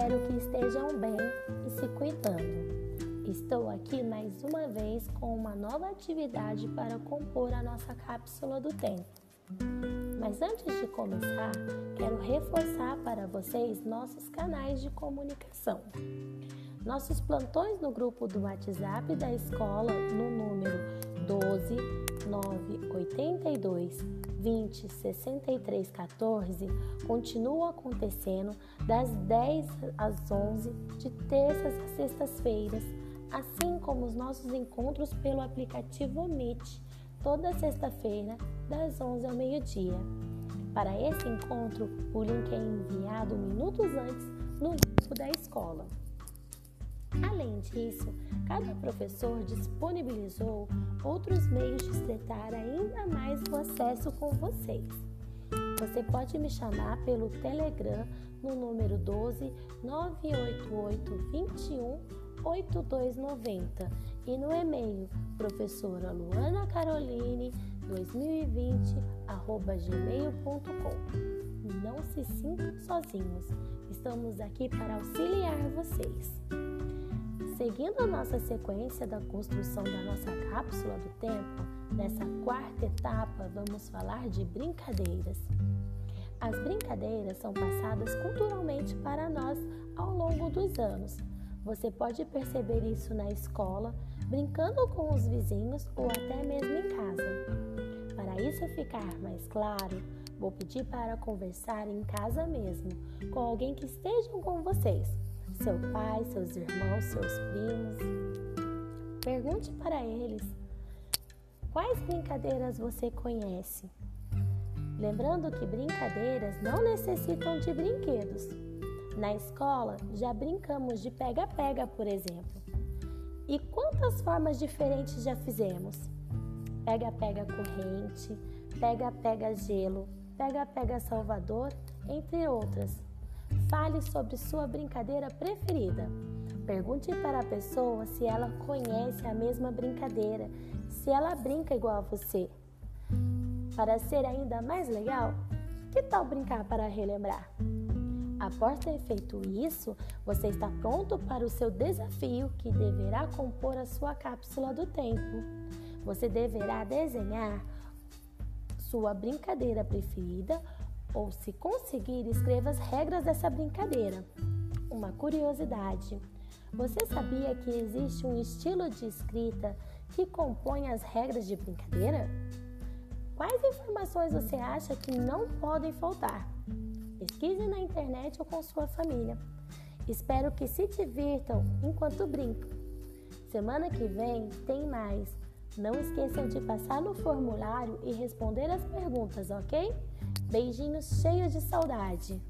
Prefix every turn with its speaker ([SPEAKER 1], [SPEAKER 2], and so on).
[SPEAKER 1] Espero que estejam bem e se cuidando. Estou aqui mais uma vez com uma nova atividade para compor a nossa cápsula do tempo. Mas antes de começar, quero reforçar para vocês nossos canais de comunicação. Nossos plantões no grupo do WhatsApp da escola no número 12 982 20 63 14 continuam acontecendo das 10 às 11 de terças a sextas-feiras, assim como os nossos encontros pelo aplicativo Meet, toda sexta-feira, das 11 ao meio-dia. Para esse encontro, o link é enviado minutos antes no grupo da escola. Além disso, cada professor disponibilizou outros meios de estreitar ainda mais o acesso com vocês. Você pode me chamar pelo Telegram no número 12 988 21 8290 e no e-mail professora Luana Caroline 2020 gmail.com. Não se sintam sozinhos, estamos aqui para auxiliar vocês. Seguindo a nossa sequência da construção da nossa cápsula do tempo, nessa quarta etapa vamos falar de brincadeiras. As brincadeiras são passadas culturalmente para nós ao longo dos anos. Você pode perceber isso na escola, brincando com os vizinhos ou até mesmo em casa. Para isso ficar mais claro, vou pedir para conversar em casa mesmo, com alguém que esteja com vocês seu pai, seus irmãos, seus primos. Pergunte para eles quais brincadeiras você conhece. Lembrando que brincadeiras não necessitam de brinquedos. Na escola já brincamos de pega-pega, por exemplo. E quantas formas diferentes já fizemos? Pega-pega corrente, pega-pega gelo, pega-pega Salvador, entre outras. Fale sobre sua brincadeira preferida. Pergunte para a pessoa se ela conhece a mesma brincadeira, se ela brinca igual a você. Para ser ainda mais legal, que tal brincar para relembrar? Após ter feito isso, você está pronto para o seu desafio que deverá compor a sua cápsula do tempo. Você deverá desenhar sua brincadeira preferida ou, se conseguir, escreva as regras dessa brincadeira. Uma curiosidade: você sabia que existe um estilo de escrita que compõe as regras de brincadeira? Quais informações você acha que não podem faltar? Pesquise na internet ou com sua família. Espero que se divirtam enquanto brincam. Semana que vem tem mais. Não esqueçam de passar no formulário e responder as perguntas, ok? Beijinhos cheios de saudade.